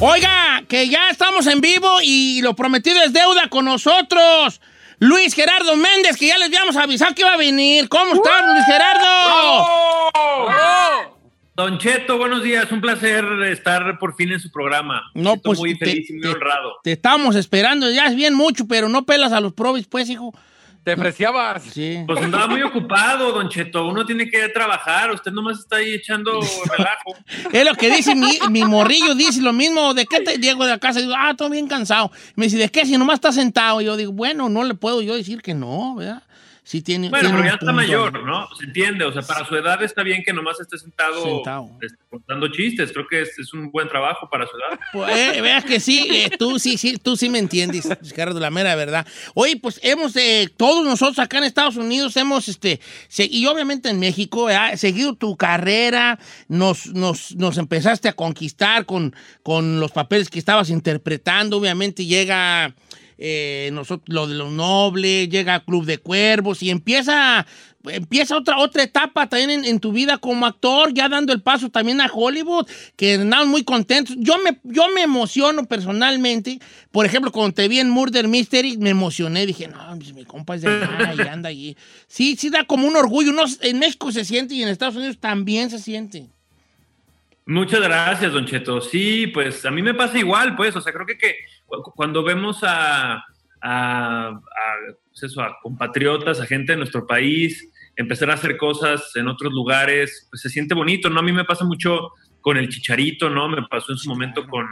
Oiga, que ya estamos en vivo y lo prometido es deuda con nosotros. Luis Gerardo Méndez, que ya les habíamos avisado que iba a venir. ¿Cómo estás, Luis Gerardo? Don Cheto, buenos días. Un placer estar por fin en su programa. No, Siento pues muy te- feliz y muy te- honrado. Te estamos esperando, ya es bien mucho, pero no pelas a los probis, pues, hijo. Te preciabas. Sí. Pues andaba muy ocupado, Don Cheto. Uno tiene que trabajar. Usted nomás está ahí echando relajo. Es lo que dice mi, mi morrillo, dice lo mismo. ¿De qué te llego de la casa? Y digo, ah, estoy bien cansado. Me dice, ¿de qué? Si nomás está sentado. Y yo digo, bueno, no le puedo yo decir que no, ¿verdad? Sí tiene. Bueno, tiene pero ya está mayor, ¿no? Se entiende. O sea, para su edad está bien que nomás esté sentado, Sentado. este, contando chistes. Creo que es, es un buen trabajo para su edad. Pues, eh, veas que sí, eh, tú sí, sí, tú sí me entiendes, Gerardo, la mera verdad. Oye, pues hemos, eh, todos nosotros acá en Estados Unidos hemos, este, y obviamente en México, seguido tu carrera, nos, nos, nos empezaste a conquistar con, con los papeles que estabas interpretando, obviamente llega... eh, nosotros, lo de los nobles, llega Club de Cuervos y empieza, empieza otra, otra etapa también en, en tu vida como actor, ya dando el paso también a Hollywood, que andamos muy contentos. Yo me, yo me emociono personalmente, por ejemplo, cuando te vi en Murder Mystery, me emocioné, dije, no, pues, mi compa es de allá y anda allí. Sí, sí da como un orgullo, no, en México se siente y en Estados Unidos también se siente. Muchas gracias, Don Cheto. Sí, pues a mí me pasa igual, pues, o sea, creo que, cuando vemos a, a- a, pues eso, a compatriotas, a gente de nuestro país, empezar a hacer cosas en otros lugares, pues se siente bonito, ¿no? A mí me pasa mucho con el Chicharito, ¿no? Me pasó en su momento con,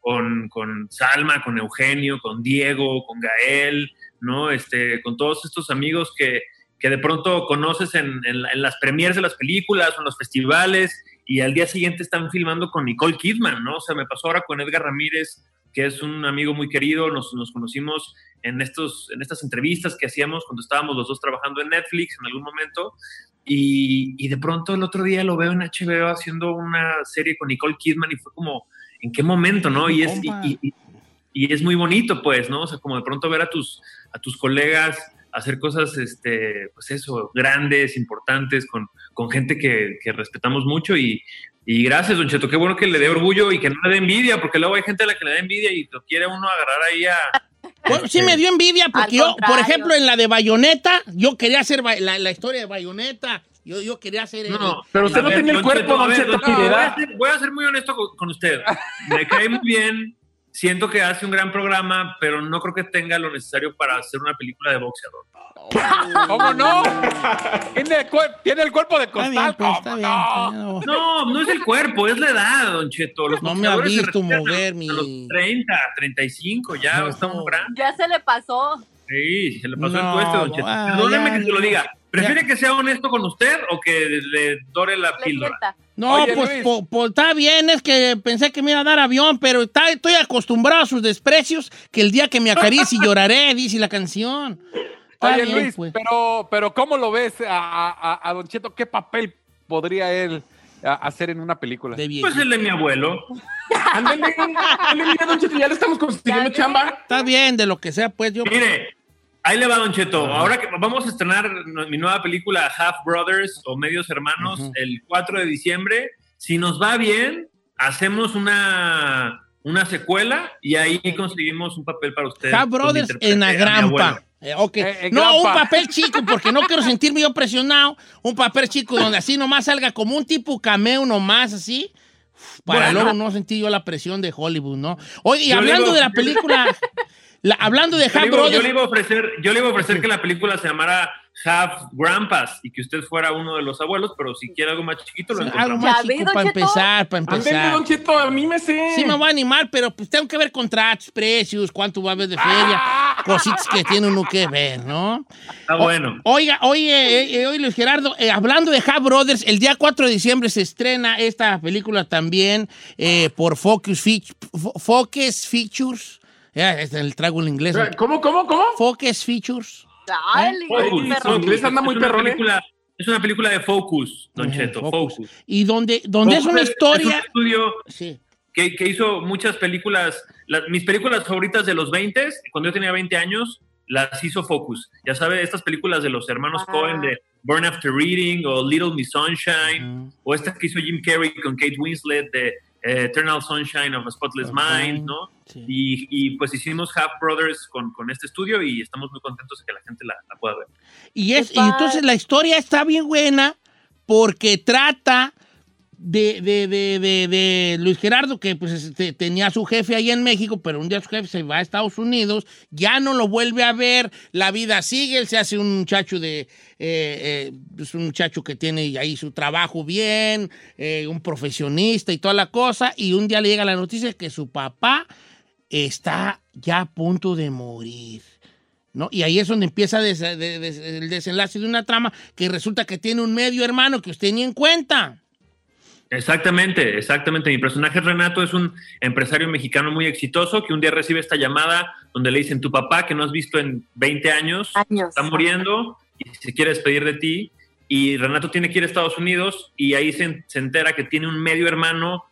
con, con Salma, con Eugenio, con Diego, con Gael, ¿no? Este, con todos estos amigos que, que de pronto conoces en, en en las premieres de las películas o en los festivales y al día siguiente están filmando con Nicole Kidman, ¿no? O sea, me pasó ahora con Edgar Ramírez, que es un amigo muy querido, nos, nos conocimos en, estos, en estas entrevistas que hacíamos cuando estábamos los dos trabajando en Netflix en algún momento, y, y de pronto el otro día lo veo en HBO haciendo una serie con Nicole Kidman y fue como, ¿en qué momento, no? Y es, y, es muy bonito, pues, ¿no? O sea, como de pronto ver a tus, a tus colegas hacer cosas, este, pues eso, grandes, importantes, con, con gente que, que respetamos mucho y, y gracias, Don Cheto, qué bueno que le dé orgullo y que no le dé envidia, porque luego hay gente a la que le da envidia y lo quiere uno agarrar ahí a... Bueno, sí me dio envidia porque yo, por ejemplo, en la de Bayonetta, yo quería hacer la, la historia de Bayonetta. Yo, yo quería hacer el- No, Pero usted no ver, tiene el cuerpo, Don Cheto, a ser, voy a ser muy honesto con, con usted. Me cae muy bien, siento que hace un gran programa, pero no creo que tenga lo necesario para hacer una película de boxeador. ¿Cómo no? Tiene, el tiene el cuerpo de Está bien, costal. pues, ¿cómo está bien. no? está bien. No, no es el cuerpo, es la edad, Don Cheto. Los No me ha visto a- mover a mi- los 30, 35, ya No. está un gran. Ya se le pasó. Sí, se le pasó No, el tueste, Don Cheto. ah, Perdóneme ya, que se lo ya. diga. ¿Prefiere que sea honesto con usted o que le dore la Le píldora? sienta. No, Oye, pues, po- po- está bien, es que pensé que me iba a dar avión, pero está- estoy acostumbrado a sus desprecios, que el día que me acaricie lloraré, dice la canción. Está Oye, bien, Luis, pues. pero, pero ¿cómo lo ves a, a- a Don Cheto? ¿Qué papel podría él hacer en una película? De Pues el de mi abuelo. Ándale, Don Cheto, ya le estamos consiguiendo chamba. Está bien, de lo que sea, pues yo... Mire, ahí le va Don Cheto. Ahora que vamos a estrenar mi nueva película Half Brothers o Medios Hermanos Ujú. el 4 de diciembre. Si nos va bien, hacemos una, una secuela y ahí conseguimos un papel para usted. Half Brothers en Agrampa. Eh, ok. Eh, en no, un Grampa. papel chico, porque no quiero sentirme yo presionado. Un papel chico donde así nomás salga como un tipo cameo nomás, así. Para Bueno. luego no sentir yo la presión de Hollywood, ¿no? Oye, y hablando digo- de la película, la- hablando de Yo le Half iba- yo Brothers, le iba a ofrecer, yo le iba a ofrecer que la película se llamara Half Grandpas y que usted fuera uno de los abuelos, pero si quiere algo más chiquito, lo algo encontramos. más Ya ve, chico para empezar, para empezar. Don Cheto, anímese. Sí me voy a animar, pero pues tengo que ver contratos, precios, cuánto va a haber de feria, cositas que tiene uno que ver, ¿no? Está bueno. Oiga, oye, eh, eh, oye Luis Gerardo, eh, hablando de Half Brothers, el día 4 de diciembre se estrena esta película también eh, por Focus, Focus Features. Es el trago en inglés. ¿Cómo, cómo, cómo? Focus Features. Ay, Focus, muy perro. Su inglés anda muy es perrón, ¿eh? película- Es una película de Focus, Don Ujú, Cheto, Focus. Focus. Y donde, donde es Focus una Es un historia... estudio Sí. que, que hizo muchas películas, las- mis películas favoritas de los 20, cuando yo tenía 20 años, las hizo Focus. Ya sabe, estas películas de los hermanos Ah. Cohen de Burn After Reading o Little Miss Sunshine, Ujú. o esta que hizo Jim Carrey con Kate Winslet de eh, Eternal Sunshine of a Spotless. Mind, ¿no? Sí. Y, y, pues hicimos Half Brothers con, con este estudio y estamos muy contentos de que la gente la, la pueda ver. Y, es, y entonces la historia está bien buena porque trata de, de, de, de, Luis Gerardo, que pues este, tenía a su jefe ahí en México, pero un día su jefe se va a Estados Unidos, ya no lo vuelve a ver, la vida sigue, él se hace un muchacho de, eh, eh, es un muchacho que tiene ahí su trabajo bien, eh, un profesionista y toda la cosa, y un día le llega la noticia que su papá está ya a punto de morir. ¿no? Y ahí es donde empieza el desenlace de una trama que resulta que tiene un medio hermano que usted ni en cuenta. Exactamente, exactamente. Mi personaje Renato es un empresario mexicano muy exitoso que un día recibe esta llamada donde le dicen tu papá que no has visto en 20 años Años. está muriendo y se quiere despedir de ti. Y Renato tiene que ir a Estados Unidos y ahí se, se entera que tiene un medio hermano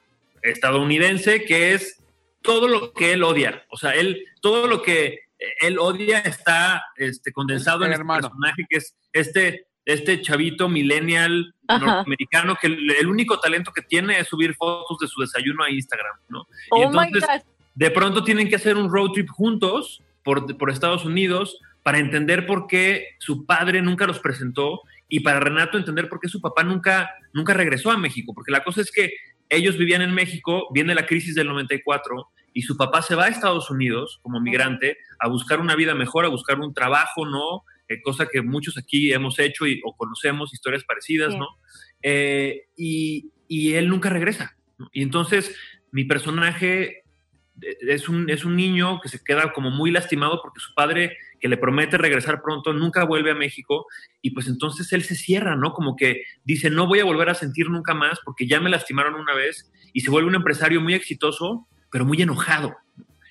estadounidense que es todo lo que él odia. O sea, él, todo lo que él odia está este, condensado El en este hermano. personaje que es este, este chavito millennial norteamericano que el, único talento que tiene es subir fotos de su desayuno a Instagram, ¿no? Y Oh my entonces, God. de pronto tienen que hacer un road trip juntos por, por Estados Unidos para entender por qué su padre nunca los presentó y para Renato entender por qué su papá nunca, nunca regresó a México. Porque la cosa es que ellos vivían en México, viene la crisis del 94 y su papá se va a Estados Unidos como migrante a buscar una vida mejor, a buscar un trabajo, ¿no? Eh, cosa que muchos aquí hemos hecho y, o conocemos historias parecidas. ¿no? Eh, y, y él nunca regresa. ¿no? Y entonces mi personaje eh, es un, es un niño que se queda como muy lastimado porque su padre, que le promete regresar pronto, nunca vuelve a México y pues entonces él se cierra, ¿no? Como que dice, no voy a volver a sentir nunca más porque ya me lastimaron una vez y se vuelve un empresario muy exitoso, pero muy enojado.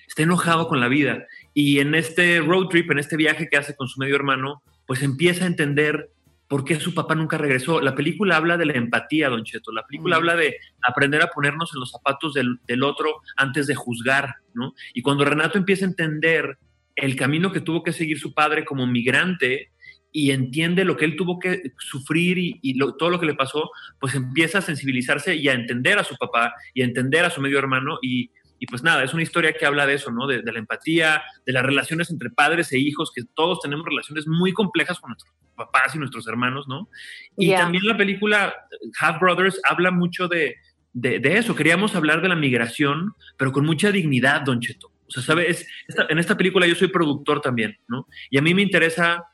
Está enojado con la vida y en este road trip, en este viaje que hace con su medio hermano, pues empieza a entender por qué su papá nunca regresó. La película habla de la empatía, Don Cheto. La película Mm. habla de aprender a ponernos en los zapatos del, del otro antes de juzgar, ¿no? Y cuando Renato empieza a entender el camino que tuvo que seguir su padre como migrante y entiende lo que él tuvo que sufrir y, y lo- todo lo que le pasó, pues empieza a sensibilizarse y a entender a su papá y a entender a su medio hermano y, y pues nada, es una historia que habla de eso, ¿no? De, de la empatía, de las relaciones entre padres e hijos, que todos tenemos relaciones muy complejas con nuestros papás y nuestros hermanos, ¿no? Y Ya. también la película Half Brothers habla mucho de, de, de eso. Queríamos hablar de la migración, pero con mucha dignidad, Don Cheto. O sea, ¿sabes? Esta- en esta película yo soy productor también, ¿no? Y a mí me interesa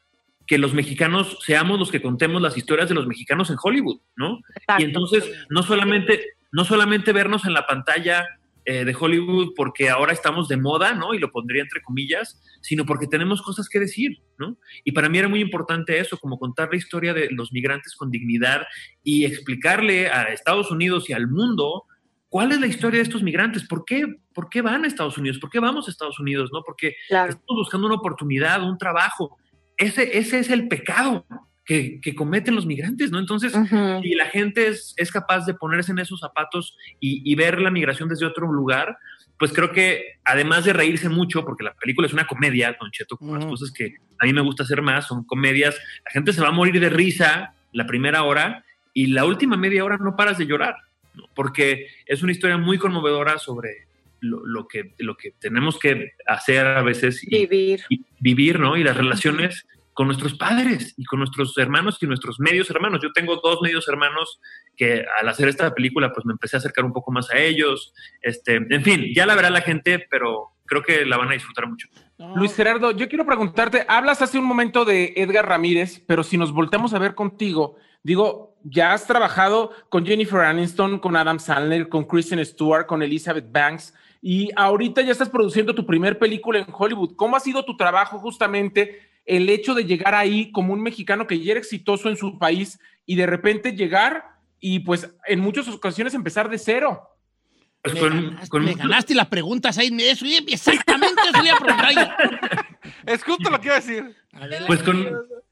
que los mexicanos seamos los que contemos las historias de los mexicanos en Hollywood, ¿no? Exacto. Y entonces, no solamente, no solamente vernos en la pantalla eh, de Hollywood porque ahora estamos de moda, ¿no? Y lo pondría entre comillas, sino porque tenemos cosas que decir, ¿no? Y para mí era muy importante eso, como contar la historia de los migrantes con dignidad y explicarle a Estados Unidos y al mundo cuál es la historia de estos migrantes, por qué, por qué van a Estados Unidos, por qué vamos a Estados Unidos, ¿no? Porque Claro. estamos buscando una oportunidad, un trabajo. Ese, ese es el pecado que, que cometen los migrantes, ¿no? Entonces, Ujú. si la gente es, es capaz de ponerse en esos zapatos y, y ver la migración desde otro lugar, pues creo que además de reírse mucho, porque la película es una comedia, Don Cheto, como las cosas que a mí me gusta hacer más, son comedias, la gente se va a morir de risa la primera hora y la última media hora no paras de llorar, ¿no? porque es una historia muy conmovedora sobre lo, lo que, lo que tenemos que hacer a veces y, Vivir. y vivir, ¿no? Y las relaciones con nuestros padres y con nuestros hermanos y nuestros medios hermanos. Yo tengo dos medios hermanos que al hacer esta película pues me empecé a acercar un poco más a ellos. Este, en fin, ya la verá la gente, pero creo que la van a disfrutar mucho. Luis Gerardo, yo quiero preguntarte, hablas hace un momento de Edgar Ramírez, pero si nos volteamos a ver contigo, digo, ya has trabajado con Jennifer Aniston, con Adam Sandler, con Kristen Stewart, con Elizabeth Banks, y ahorita ya estás produciendo tu primer película en Hollywood. ¿Cómo ha sido tu trabajo justamente el hecho de llegar ahí como un mexicano que ya era exitoso en su país y de repente llegar y pues en muchas ocasiones empezar de cero? Pues me, con- ganaste, con me ganaste la pregunta, seis meses. Oye, Exactamente eso le iba a preguntar yo. Es justo lo que iba a decir. Pues con,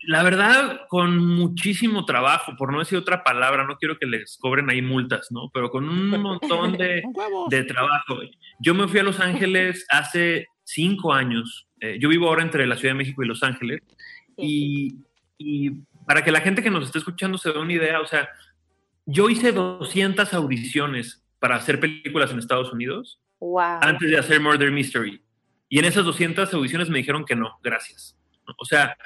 la verdad, con muchísimo trabajo, por no decir otra palabra, no quiero que les cobren ahí multas, ¿no? Pero con un montón de, de trabajo. Yo me fui a Los Ángeles hace cinco años. Eh, yo vivo ahora entre la Ciudad de México y Los Ángeles. Y, y para que la gente que nos esté escuchando se dé una idea, o sea, yo hice 200 audiciones para hacer películas en Estados Unidos Wow. antes de hacer Murder Mystery. Y en esas 200 audiciones me dijeron que no, gracias. O sea,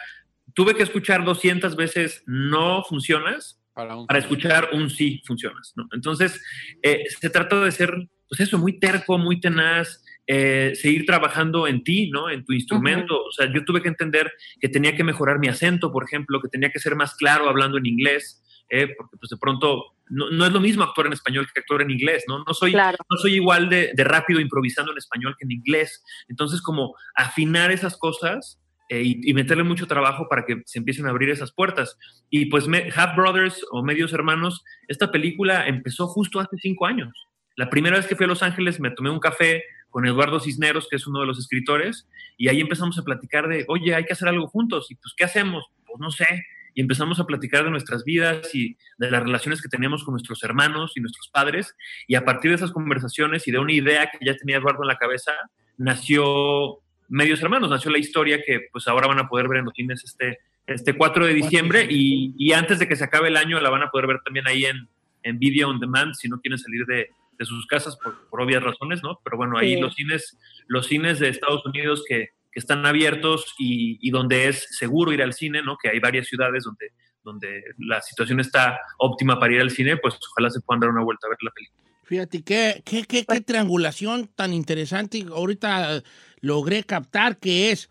tuve que escuchar 200 veces no funcionas Para un- para escuchar un sí funcionas. ¿no? Entonces, eh, se trata de ser, pues eso, muy terco, muy tenaz, eh, seguir trabajando en ti, ¿no? En tu instrumento. O sea, yo tuve que entender que tenía que mejorar mi acento, por ejemplo, que tenía que ser más claro hablando en inglés, eh, porque pues de pronto no, no es lo mismo actuar en español que actuar en inglés, ¿no? No soy, Claro. no soy igual de, de rápido improvisando en español que en inglés. Entonces, como afinar esas cosas eh, y, y meterle mucho trabajo para que se empiecen a abrir esas puertas. Y pues me, Half Brothers o Medios Hermanos, esta película empezó justo hace cinco años. La primera vez que fui a Los Ángeles me tomé un café con Eduardo Cisneros, que es uno de los escritores, y ahí empezamos a platicar de, oye, hay que hacer algo juntos, y pues, ¿qué hacemos? Pues no sé. Y empezamos a platicar de nuestras vidas y de las relaciones que teníamos con nuestros hermanos y nuestros padres, y a partir de esas conversaciones y de una idea que ya tenía Eduardo en la cabeza, nació Medios Hermanos, nació la historia que pues ahora van a poder ver en los cines este, este 4 de diciembre y, y antes de que se acabe el año la van a poder ver también ahí en, en Video On Demand si no quieren salir de, de sus casas por, por obvias razones, ¿no? Pero bueno, ahí Sí. los cines, los cines de Estados Unidos que, que están abiertos y, y donde es seguro ir al cine, ¿no? Que hay varias ciudades donde, donde la situación está óptima para ir al cine, pues ojalá se puedan dar una vuelta a ver la película. Fíjate, qué, qué, qué, qué triangulación tan interesante. Ahorita logré captar que es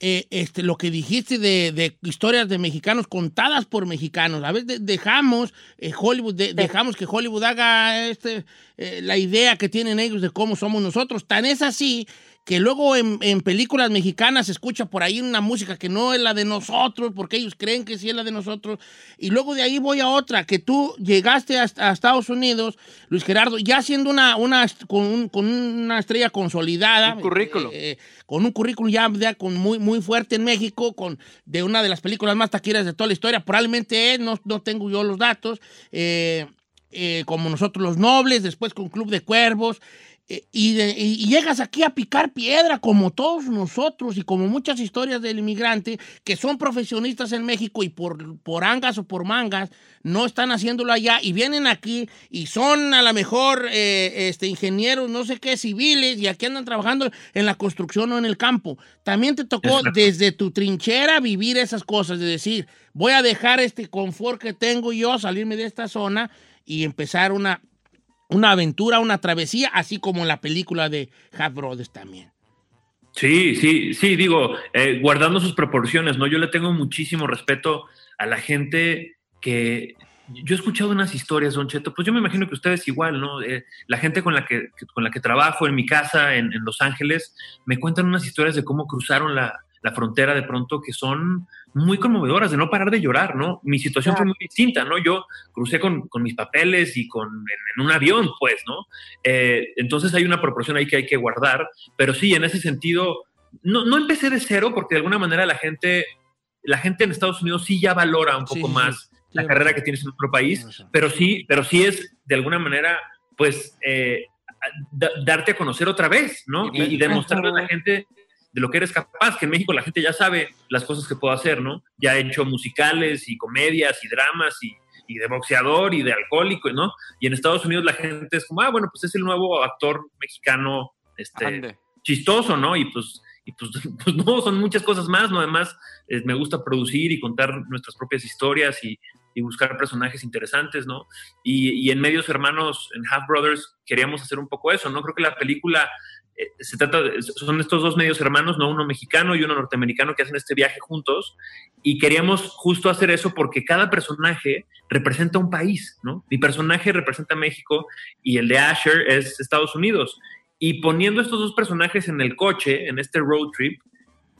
eh, este, lo que dijiste de, de historias de mexicanos contadas por mexicanos. A veces de- dejamos eh, Hollywood, de- dejamos que Hollywood haga este, eh, la idea que tienen ellos de cómo somos nosotros. Tan es así que luego en, en películas mexicanas se escucha por ahí una música que no es la de nosotros, porque ellos creen que sí es la de nosotros. Y luego de ahí voy a otra, que tú llegaste a, a Estados Unidos, Luis Gerardo, ya siendo una, una con, un- con una estrella consolidada. Un currículum. eh, eh, con un currículum ya, ya con muy, muy fuerte en México, con de una de las películas más taquilleras de toda la historia. Probablemente es, no, no tengo yo los datos. eh, eh, como nosotros los nobles, después con Club de Cuervos. Eh, y, de- y- llegas aquí a picar piedra como todos nosotros y como muchas historias del inmigrante que son profesionistas en México y por, por angas o por mangas no están haciéndolo allá y vienen aquí y son a lo mejor eh, este, ingenieros, no sé qué, civiles y aquí andan trabajando en la construcción o en el campo. También te tocó desde tu trinchera vivir esas cosas, de decir, voy a dejar este confort que tengo yo, salirme de esta zona y empezar una, una aventura, una travesía, así como en la película de Half Brothers también. Sí, sí, sí, digo, eh, guardando sus proporciones, ¿no? Yo le tengo muchísimo respeto a la gente que... Yo he escuchado unas historias, Don Cheto, pues yo me imagino que ustedes igual, ¿no? Eh, la gente con la que, con la que trabajo en mi casa en Los Ángeles me cuentan unas historias de cómo cruzaron la, la frontera de pronto que son muy conmovedoras, de no parar de llorar, ¿no? Mi situación fue muy distinta, ¿no? Yo crucé con, con mis papeles y con, en, en un avión, pues, ¿no? Eh, entonces hay una proporción ahí que hay que guardar, pero sí, en ese sentido, no, no empecé de cero porque de alguna manera la gente, la gente en Estados Unidos sí ya valora un poco sí, más sí. la carrera que tienes en otro país, pero sí, pero sí es de alguna manera, pues, eh, da- darte a conocer otra vez, ¿no? Y, y demostrarle a la gente de lo que eres capaz, que en México la gente ya sabe las cosas que puedo hacer, ¿no? Ya he hecho musicales y comedias y dramas y, y de boxeador y de alcohólico, ¿no? Y en Estados Unidos la gente es como, ah, bueno, pues es el nuevo actor mexicano, este, Ande. chistoso, ¿no? Y pues, y pues, pues, no, son muchas cosas más, ¿no? Además, eh, me gusta producir y contar nuestras propias historias y, y buscar personajes interesantes, ¿no? Y, y, en Medios Hermanos, en Half Brothers, queríamos hacer un poco eso, ¿no? Creo que la película eh, se trata, de, son estos dos medios hermanos, ¿no? Uno mexicano y uno norteamericano que hacen este viaje juntos y queríamos justo hacer eso porque cada personaje representa un país, ¿no? Mi personaje representa México y el de Asher es Estados Unidos. Y poniendo estos dos personajes en el coche, en este road trip,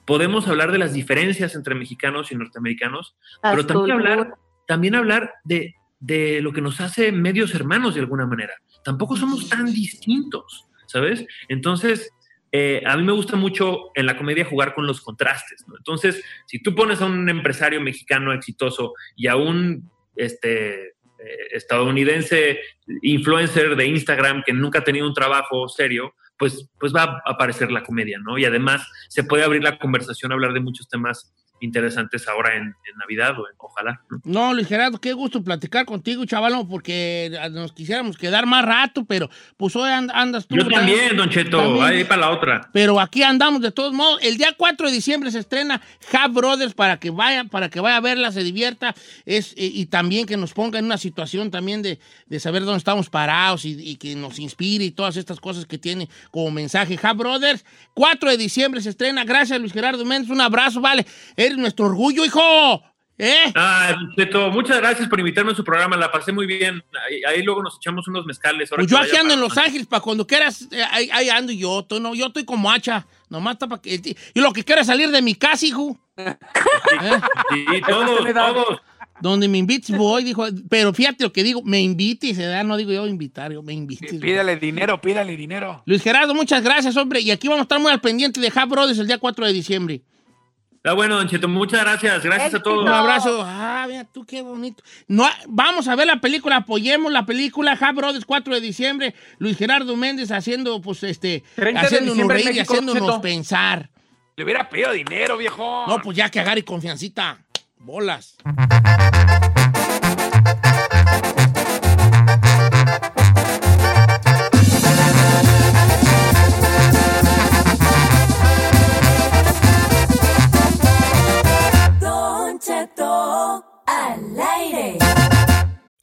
podemos hablar de las diferencias entre mexicanos y norteamericanos, pero también hablar, también hablar de, de lo que nos hace medios hermanos de alguna manera. Tampoco somos tan distintos. ¿Sabes? Entonces, eh, a mí me gusta mucho en la comedia jugar con los contrastes, ¿no? Entonces, si tú pones a un empresario mexicano exitoso y a un este, eh, estadounidense influencer de Instagram que nunca ha tenido un trabajo serio, pues, pues va a aparecer la comedia, ¿no? Y además se puede abrir la conversación, hablar de muchos temas interesantes ahora en, en Navidad, o en, ojalá. ¿no? no, Luis Gerardo, qué gusto platicar contigo, chavalón, porque nos quisiéramos quedar más rato, pero pues hoy andas tú. Yo también, Don Cheto, también. ahí para la otra. Pero aquí andamos de todos modos. El día 4 de diciembre se estrena Half Brothers para que vaya, para que vaya a verla, se divierta, es, y, y también que nos ponga en una situación también de, de saber dónde estamos parados y, y, que nos inspire y todas estas cosas que tiene como mensaje. Half Brothers, 4 de diciembre se estrena. Gracias, Luis Gerardo Méndez. Un abrazo, vale. Eres nuestro orgullo, hijo. ¿Eh? Ah, Cheto, muchas gracias por invitarme a su programa, la pasé muy bien. Ahí, ahí luego nos echamos unos mezcales. Pues yo aquí ando en Los Ángeles para cuando quieras, eh, ahí, ahí, ando yo, tú, no, yo estoy como hacha, nomás está para que... Y lo que quiero es salir de mi casa, hijo. Sí, ¿Eh? sí todos, todos. Donde me invites voy, dijo, pero fíjate lo que digo, me invites, ¿verdad? no digo yo invitar, yo me invites. Pídale dinero, pídale dinero. Luis Gerardo, muchas gracias, hombre, y aquí vamos a estar muy al pendiente de Half Brothers el día 4 de diciembre. Está bueno, Don Cheto, muchas gracias. Gracias a todos. Un abrazo. Ah, mira tú, qué bonito. No, vamos a ver la película, apoyemos la película Half Brothers 4 de diciembre. Luis Gerardo Méndez haciendo, pues, este, haciéndonos reír y haciéndonos Cheto. pensar. Le hubiera pedido dinero, viejo. No, pues ya que agarre confiancita. Bolas.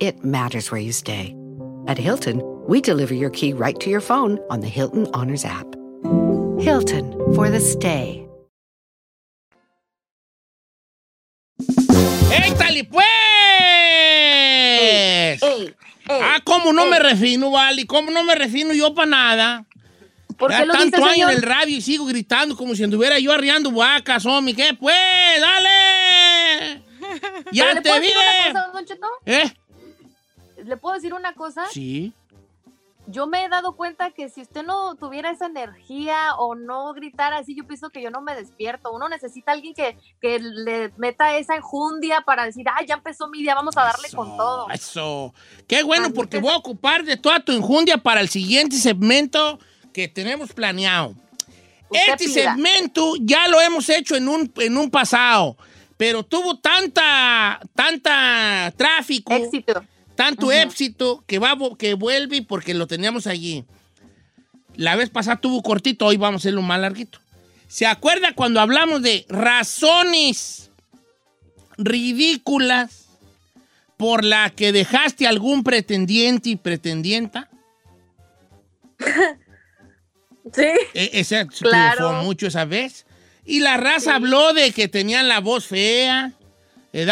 it matters where you stay. At Hilton, we deliver your key right to your phone on the Hilton Honors app. Hilton for the stay. ¡Échale, pues! Ey, ey, ey, ah, ¿cómo no me refino, vale? ¿Cómo no me refino yo para nada? ¿Por Ya qué lo dice, tanto año señor? en el radio y sigo gritando como si anduviera yo arriando vacas, homie. ¿Qué pues? ¡Dale! ¡Ya ¿Le te puedo vi! decir una cosa, don Cheto? ¿Eh? ¿Le puedo decir una cosa? Sí. Yo me he dado cuenta que si usted no tuviera esa energía o no gritara así, yo pienso que yo no me despierto. Uno necesita a alguien que, que le meta esa enjundia para decir, ah, ya empezó mi día, vamos a darle con todo. Eso. Qué bueno, porque que- voy a ocupar de toda tu enjundia para el siguiente segmento que tenemos planeado. Usted este pida. segmento ya lo hemos hecho en un, en un pasado, pero tuvo tanta, tanta tráfico, Éxito. Tanto éxito que, va, que vuelve porque lo teníamos allí. La vez pasada tuvo cortito, hoy vamos a hacerlo más larguito. ¿Se acuerda cuando hablamos de razones ridículas por la que dejaste algún pretendiente y pretendienta? Sí. E- ese Claro. triunfó mucho esa vez. Y la raza habló de que tenían la voz fea. Que,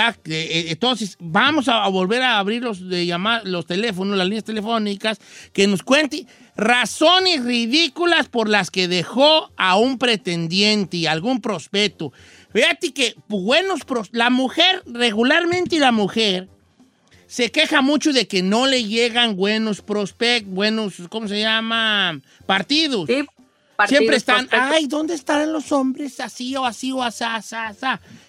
eh, Entonces, vamos a, a volver a abrir los, de llamar, los teléfonos, las líneas telefónicas, que nos cuente razones ridículas por las que dejó a un pretendiente y algún prospecto. Fíjate que buenos pros- la mujer, regularmente la mujer, se queja mucho de que no le llegan buenos prospectos, buenos, ¿cómo se llama? Partidos. Sí, partidos, Siempre están, prospectos. ay, ¿dónde estarán los hombres así o así o así, así, así?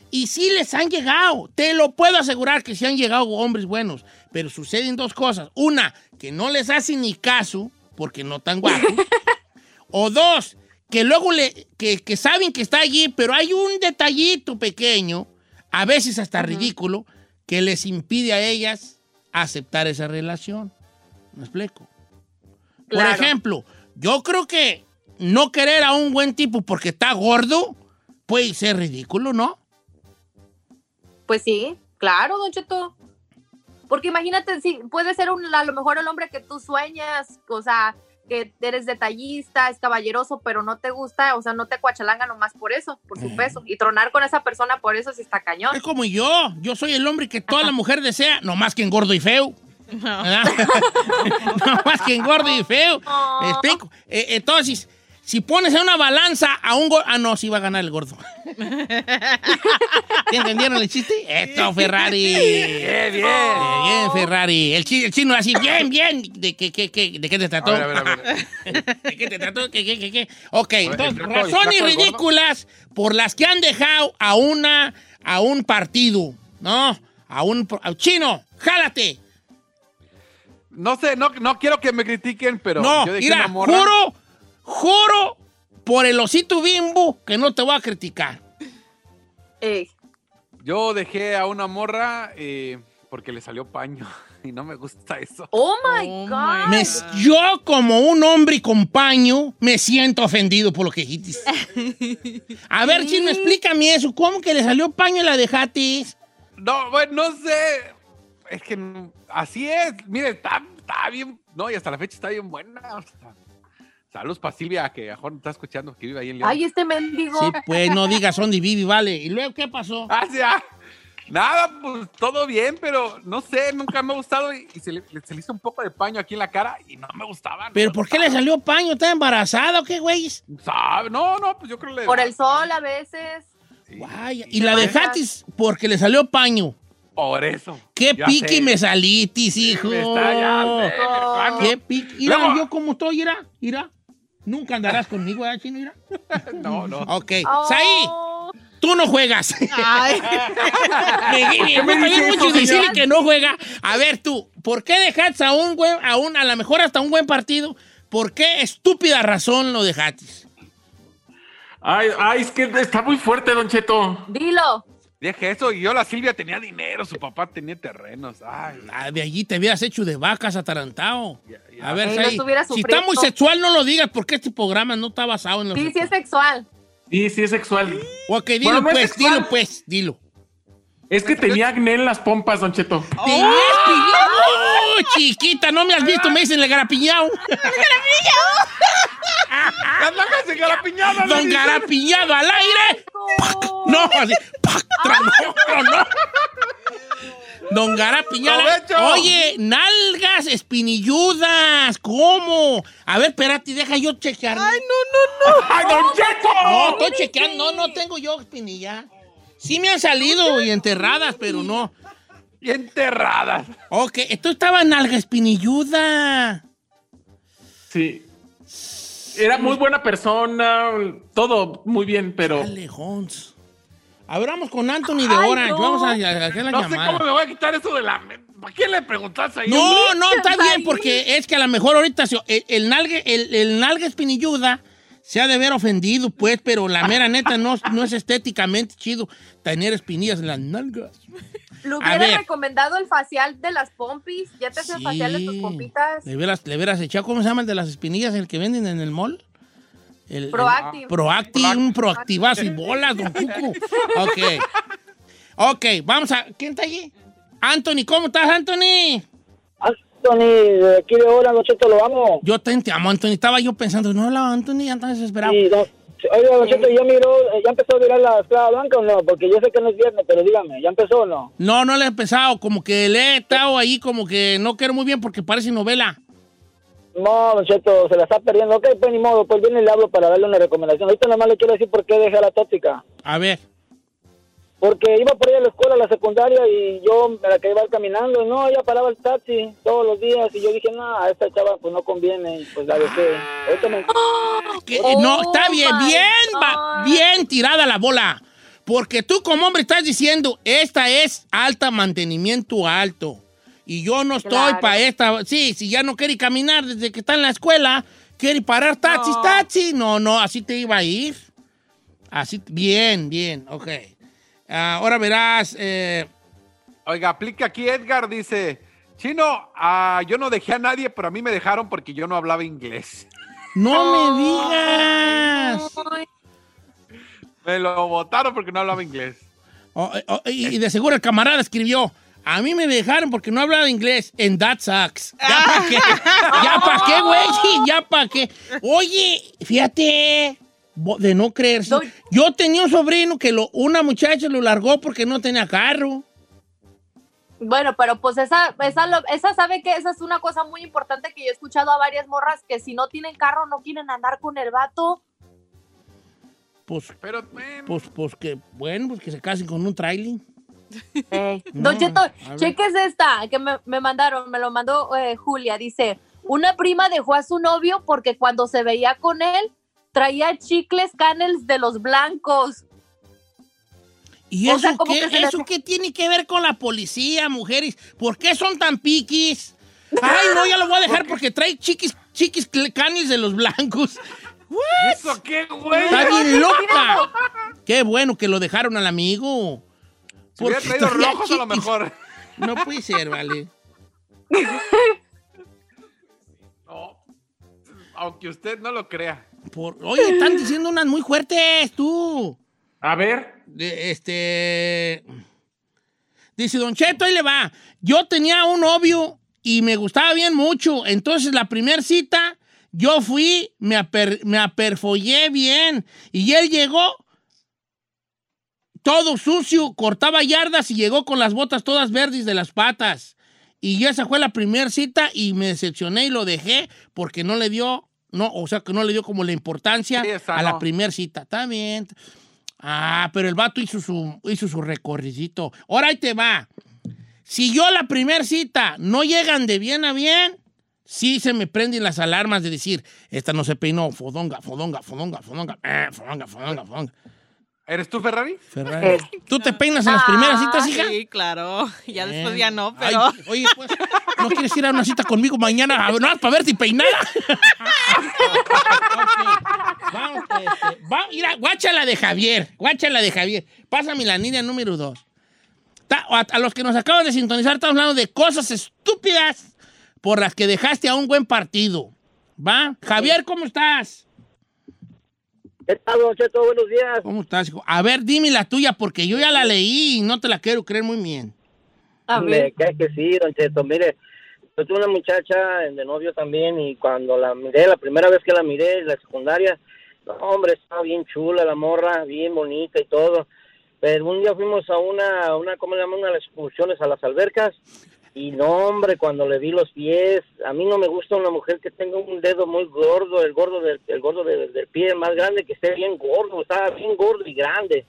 Y sí les han llegado, te lo puedo asegurar que sí han llegado hombres buenos, pero suceden dos cosas. Una, que no les hacen ni caso porque no tan guapos. o dos, que luego le, que, que saben que está allí, pero hay un detallito pequeño, a veces hasta ridículo, que les impide a ellas aceptar esa relación. ¿Me explico? Por ejemplo, yo creo que no querer a un buen tipo porque está gordo puede ser ridículo, ¿no? Pues sí, claro, Don Cheto. Porque imagínate, si puede ser un, a lo mejor el hombre que tú sueñas, o sea, que eres detallista, es caballeroso, pero no te gusta, o sea, no te cuachalanga nomás por eso, por su peso. Y tronar con esa persona por eso sí está cañón. Es como yo. Yo soy el hombre que toda la mujer desea, no más que engordo y feo. ¿verdad? no más que engordo y feo. ¿Me explico? Eh, entonces, si pones en una balanza a un gordo. Ah, no, sí va a ganar el gordo. ¿Sí ¿Entendieron el chiste? Esto, Ferrari. Bien, bien. Eh, bien, Ferrari. El, chi- el chino así, bien, bien. ¿De qué, qué, qué- de qué te trató? A ver, a ver, a ver. ¿De qué te trató? ¿Qué, qué, qué, qué? Ok, entonces, ¿el flaco- el razones ridículas por las que han dejado a una, a un partido, ¿no? A un... chino, jálate. No sé, no, no quiero que me critiquen, pero no, yo dejé mira, una morra. juro, juro por el osito bimbo que no te voy a criticar. Ey, Yo dejé a una morra eh, porque le salió paño y no me gusta eso. Oh my Oh God. Me- yo, como un hombre con paño, me siento ofendido por lo que dijiste. A ver, chino, explícame eso. ¿Cómo que le salió paño y la dejaste? No, bueno, no sé. Es que así es. Mire, está, está bien. No, y hasta la fecha está bien buena. o sea. Saludos para Silvia, que mejor está escuchando, que vive ahí en León. Ay, este mendigo. Sí, pues no digas son de Vivi, vale. ¿Y luego qué pasó? Ah, sí, ah. Nada, pues todo bien, pero no sé, nunca me ha gustado y, y se, le, se le hizo un poco de paño aquí en la cara y no me gustaba. no ¿Pero me por qué le salió paño? ¿Está embarazada o qué, güey? ¿Sabe? No, no, pues yo creo que le. Por el sol a veces. Sí, Vaya, Y la dejaste porque le salió paño. Por eso. ¡Qué piqui sé. me salitis, hijo! Está ya, hermano. ¡Qué piqui! Mira, Luego- yo como estoy, mira, mira. Nunca andarás conmigo, ¿eh, chino? Mira. No, no. Ok. Oh. Saí, tú no juegas. Ay. me, me gusta mucho que no juega. A ver tú, ¿por qué dejaste a un buen, a un, a lo mejor hasta un buen partido? ¿Por qué estúpida razón lo dejaste? Ay, ay, es que está muy fuerte, Don Cheto. Dilo. Dije eso y yo, la Silvia tenía dinero, su papá tenía terrenos. Ay, Ah, de allí te hubieras hecho de vacas atarantado. A ver, Ey, no si está muy sexual, no lo digas porque este programa no está basado en lo Sí, sí sexual. es sexual. Sí, sí es sexual. Ok, dilo Bueno, pues, sexual. dilo pues, dilo. Es que tenía acné en las pompas, Don Cheto. ¡Tenías piñao! ¡Oh, chiquita! No me has visto, me dicen el garapiñao. ¡Las vacas engarapiñadas! ¡Don Garapiñado al aire! No, así, ¡pac! tronó, tronó. Don Gara Piñala. ¡Provecho! Oye, nalgas espinilludas. ¿Cómo? A ver, espérate, deja yo chequear. Ay, no, no, no. ¡Ay, Don Cheto! No, estoy chequeando. No, no tengo yo espinilla. Sí me han salido y enterradas, pero no. Y enterradas. Ok, esto estaba nalga espinilluda. Sí. Era muy buena persona, todo muy bien, pero Dale, Hons. A ver, vamos con Anthony de Orange. no. Vamos a, hacer la No sé cómo me voy a quitar eso de la... ¿Para qué le preguntas ahí? No, no, está bien, porque es que a lo mejor ahorita el, el nalgue, el, el nalga espinilluda se ha de ver ofendido, pues, pero la mera neta no, no es estéticamente chido tener espinillas en las nalgas. Le hubiera recomendado el facial de las pompis. ¿Ya te hacen facial de tus pompitas? ¿Le hubieras, le hubieras echado, ¿cómo se llama el de las espinillas, el que venden en el mall? El, el- Proactive. Proactive, un proactivazo y bolas, don Cuco. Ok. Ok, vamos a. ¿Quién está allí? Anthony, ¿cómo estás, Anthony? Anthony, de aquí de ahora, Cheto, lo amo. Yo te, te amo, Anthony. Estaba yo pensando, no hablaba Anthony, ya estás desesperado. Sí, don- Oiga, Don Cheto, ¿ya miró, eh, ya empezó a mirar la esclava blanca o no? Porque yo sé que no es viernes, pero dígame, ¿ya empezó o no? No, no le he empezado. Como que le he estado ahí, como que no quiero muy bien porque parece novela. No, Don Cheto, se la está perdiendo. Ok, pues ni modo, pues viene y le hablo para darle una recomendación. Ahorita nomás le quiero decir por qué dejé la tóxica. A ver. Porque iba por ahí a la escuela, a la secundaria, y yo me la que iba caminando, no, ella paraba el taxi todos los días, y yo dije, no, a esta chava pues no conviene, y pues la dejé. Ahorita me... Oh no, está bien, my bien, va- bien tirada la bola. Porque tú como hombre estás diciendo, esta es alta mantenimiento alto. Y yo no estoy Claro. para esta. Sí, si ya no quiere caminar desde que está en la escuela, quiere parar taxis, No. taxi. No, no, así te iba a ir. Así, bien, bien, ok. Ah, ahora verás, eh, Oiga, aplica aquí Edgar, dice... Chino, ah, yo no dejé a nadie, pero a mí me dejaron porque yo no hablaba inglés. no me digas. Me lo votaron porque no hablaba inglés. Oh, eh, oh, y, y de seguro el camarada escribió, a mí me dejaron porque no hablaba inglés en That Sucks. ¿Ya para qué? ¿Ya para qué, güey? ¿Ya para qué? Oye, fíjate, de no creerse. Doy- Yo tenía un sobrino que lo, una muchacha lo largó porque no tenía carro. Bueno, pero pues esa, esa, lo- esa sabe que esa es una cosa muy importante que yo he escuchado a varias morras que si no tienen carro no quieren andar con el vato. Pues, Pero, bueno, pues, pues que, bueno, pues que se casen con un trailing. Ey. No, Don Cheto, cheques esta que me, me mandaron, me lo mandó eh, Julia. Dice, una prima dejó a su novio porque cuando se veía con él traía chicles canels de los blancos. ¿Y O eso, sea, qué, que eso qué tiene que ver con la policía, mujeres? ¿Por qué son tan piquis? Ay, no, ya lo voy a dejar porque trae chiquis, chiquis canis de los blancos. ¿eso qué, güey? Está bien loca. Qué bueno que lo dejaron al amigo. Si hubiera traído rojos a lo mejor. No puede ser, vale. No, aunque usted no lo crea. Por- oye, están diciendo unas muy fuertes, tú. a ver, De- este. Dice Don Cheto, ahí le va. Yo tenía un novio y me gustaba bien mucho. Entonces, la primera cita, yo fui, me, aper- me aperfollé bien. Y él llegó todo sucio, cortaba yardas y llegó con las botas todas verdes de las patas. Y esa fue la primera cita y me decepcioné y lo dejé porque no le dio, no, o sea, que no le dio como la importancia Sí, esa a la no. primera cita. Está bien. Ah, pero el vato hizo su, hizo su recorridito. Ahora ahí te va. Si yo la primera cita no llegan de bien a bien, sí se me prenden las alarmas de decir, esta no se peinó, fodonga, fodonga, fodonga, fodonga, eh, fodonga, fodonga, fodonga. ¿Eres tú, Ferrari? Ferrari. ¿Tú te peinas en las primeras citas, hija? Sí, claro. Ya después Bien. ya no, Ay, pero. oye, pues, ¿no quieres ir a una cita conmigo mañana más para verte peinada? Ok. Vamos, este, va, mira, guáchala de Javier, guáchala de Javier. Pásame la línea número dos. Ta- A, a los que nos acaban de sintonizar, estamos hablando de cosas estúpidas por las que dejaste a un buen partido. ¿Va? Javier, ¿cómo estás? ¿Qué tal, Don Cheto? Buenos días. ¿Cómo estás, hijo? A ver, dime la tuya, porque yo ya la leí y no te la quiero creer muy bien. A Me ver. cae que sí, Don Cheto. Mire, yo tuve una muchacha de novio también y cuando la miré, la primera vez que la miré en la secundaria, no, hombre, estaba bien chula la morra, bien bonita y todo. Pero un día fuimos a una, una ¿cómo le llaman? Unas excursiones a las albercas. Y no, hombre, cuando le vi los pies, a mí no me gusta una mujer que tenga un dedo muy gordo, el gordo del, el gordo del, del pie más grande, que esté bien gordo, estaba bien gordo y grande.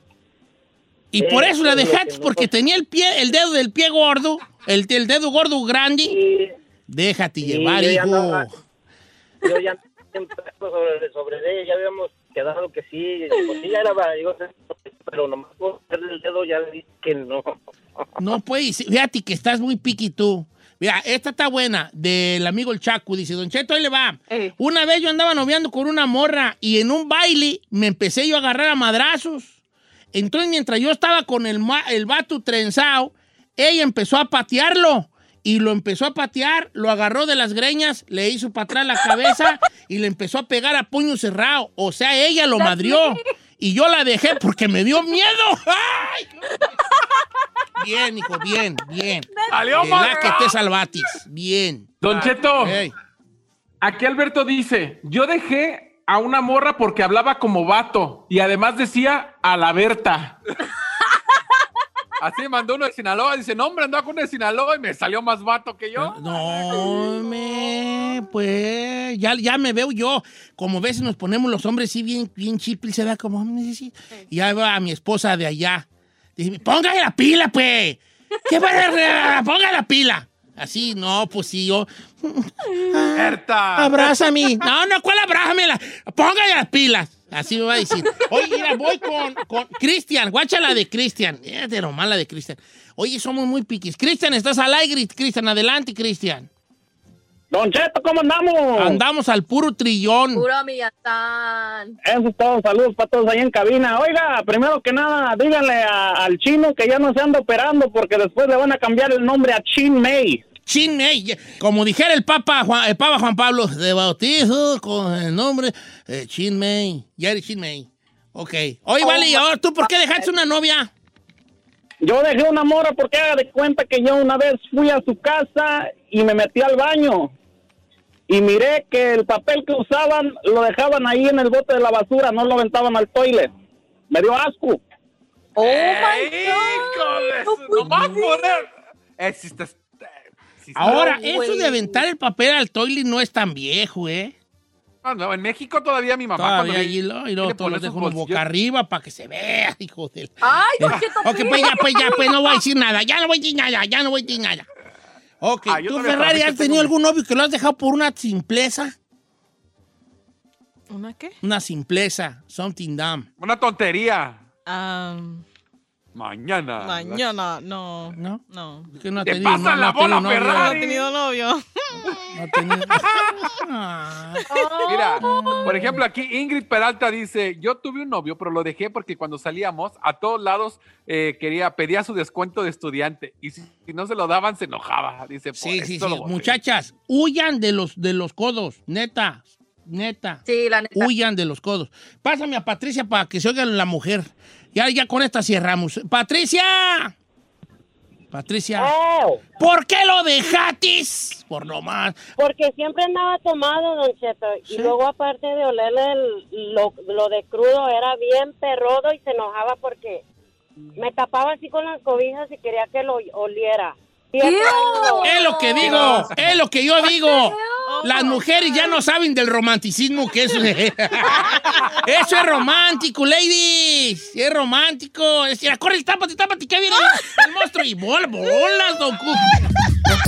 Y por eso la dejaste, no- porque tenía el pie, el dedo del pie gordo, el, el dedo gordo grande. Y Déjate Sí, llevar, yo ya hijo. andaba- yo ya sobre, sobre ella, ya habíamos quedado que sí, pues sí, ya era, digo, pero nomás por el dedo ya le dije que no. No puedes, fíjate que estás muy piqui tú. Mira, esta está buena, del amigo el Chacu. Dice, Don Cheto, ahí le va. Eh. Una vez yo andaba noviando con una morra y en un baile me empecé yo a agarrar a madrazos. Entonces, mientras yo estaba con el, el vato trenzado, ella empezó a patearlo. Y lo empezó a patear, lo agarró de las greñas, le hizo para atrás la cabeza y le empezó a pegar a puño cerrado. O sea, ella lo madrió. Y yo la dejé porque me dio miedo. ¡Ay! Bien, hijo, bien, bien. ¡Salió ¿Verdad mal! que te salvatis? Bien. Don Cheto, aquí Alberto dice, yo dejé a una morra porque hablaba como vato y además decía a la Berta. Así me mandó uno de Sinaloa. Dice, no, hombre, andaba con uno de Sinaloa y me salió más vato que yo. No, me, pues, ya, ya me veo yo. Como ves, nos ponemos los hombres así bien, bien chipil, se da como, "Mm, sí, sí". Y ya va a mi esposa de allá. Dice, póngale la pila, pues. ¿Qué va a Ponga la pila. Así, no, pues sí, yo. Abrázame. No, no, ¿cuál abrázamela? Póngale las pilas. Así me va a decir. Oye, mira, voy con, con Cristian. Guacha la de Cristian. de nomás la de Cristian. Oye, somos muy piquis. Cristian, estás al aire. Cristian, adelante, Cristian. Don Cheto, ¿cómo andamos? Andamos al puro trillón. Puro Millatán. Eso es todo, saludos para todos ahí en cabina. Oiga, primero que nada, díganle a- al chino que ya no se anda operando porque después le van a cambiar el nombre a Chin May. Chin May. Como dijera el Papa Juan, el Papa Juan Pablo, de bautizo con el nombre eh, Chin May. Ya eres Chin May. Ok. Oye, vale, ¿y ahora tú por qué dejaste una novia? Yo dejé una mora porque haga de cuenta que yo una vez fui a su casa y me metí al baño. Y miré que el papel que usaban lo dejaban ahí en el bote de la basura, no lo aventaban al toilet. Me dio asco. Oh ¡Ey, my híjole! God. No puede poner. Eh, Ahora, No, eso güey. de aventar el papel al toilet no es tan viejo, ¿eh? No, no, en México todavía mi mamá. Todavía cuando me- lo, y luego todos los dejo boca arriba para que se vea, hijo de... Ay, Don Cheto, Ok, pues ya, pues ya, pues no voy a decir nada. Ya no voy a decir nada, ya no voy a decir nada. Ok, Ah, ¿tú, Ferrari, has tenido algún novio que lo has dejado por una simpleza? ¿Una qué? Una simpleza, something dumb. Una tontería. Am, Mañana. mañana, no. ¿No? No. Es que no ha Te tenido, pasa no, la no ha tenido bola, novio. No tenido novio. Ha tenido- Ah. Mira, por ejemplo, aquí Ingrid Peralta dice, yo tuve un novio, pero lo dejé porque cuando salíamos a todos lados eh, quería, pedía su descuento de estudiante y si, si no se lo daban se enojaba. Dice, por Sí, sí, sí. Muchachas, huyan de los, de los codos, neta, neta. Sí, la neta. Huyan de los codos. Pásame a Patricia para que se oiga la mujer. Ya, ya con esta cerramos. ¡Patricia! Patricia, Oh, ¿por qué lo dejatis? Por lo más. Porque siempre andaba tomado, Don Cheto. Sí. Y luego, aparte de olerle el- lo, lo de crudo, era bien perrodo y se enojaba porque me tapaba así con las cobijas y quería que lo oliera. Es lo que digo, es lo que yo digo. Las mujeres ya no saben del romanticismo que eso es. Eso es romántico, ladies. Es romántico. Es decir, corre, tápate, tápate, que viene el monstruo. Y bola, bolas, don Cuco.